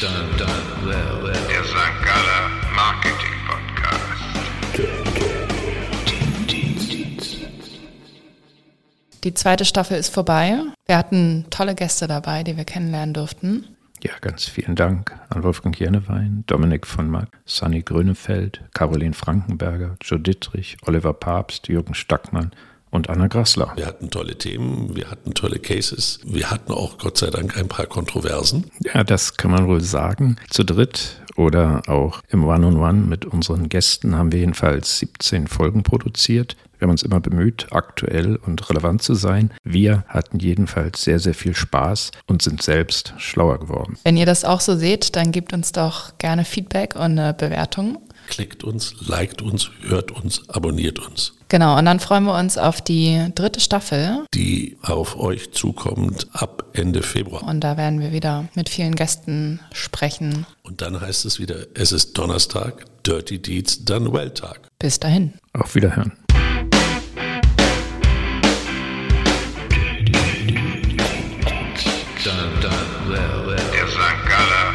Dun, dun, well, well. Der St. Galler Marketing Podcast. Die zweite Staffel ist vorbei. Wir hatten tolle Gäste dabei, die wir kennenlernen durften. Ja, ganz vielen Dank an Wolfgang Jennewein, Dominik von Mack, Sunny Grönefeld, Caroline Frankenberger, Joe Dittrich, Oliver Papst, Jürgen Stackmann, und Anna Grassler. Wir hatten tolle Themen, wir hatten tolle Cases, wir hatten auch Gott sei Dank ein paar Kontroversen. Ja, das kann man wohl sagen. Zu dritt oder auch im One-on-One -on -One mit unseren Gästen haben wir jedenfalls 17 Folgen produziert. Wir haben uns immer bemüht, aktuell und relevant zu sein. Wir hatten jedenfalls sehr, sehr viel Spaß und sind selbst schlauer geworden. Wenn ihr das auch so seht, dann gebt uns doch gerne Feedback und eine Bewertung. Klickt uns, liked uns, hört uns, abonniert uns. Genau, und dann freuen wir uns auf die dritte Staffel. Die auf euch zukommt ab Ende Februar. Und da werden wir wieder mit vielen Gästen sprechen. Und dann heißt es wieder, es ist Donnerstag, Dirty Deeds Done Well Tag. Bis dahin. Auf Wiederhören. Don't don't let It's on color.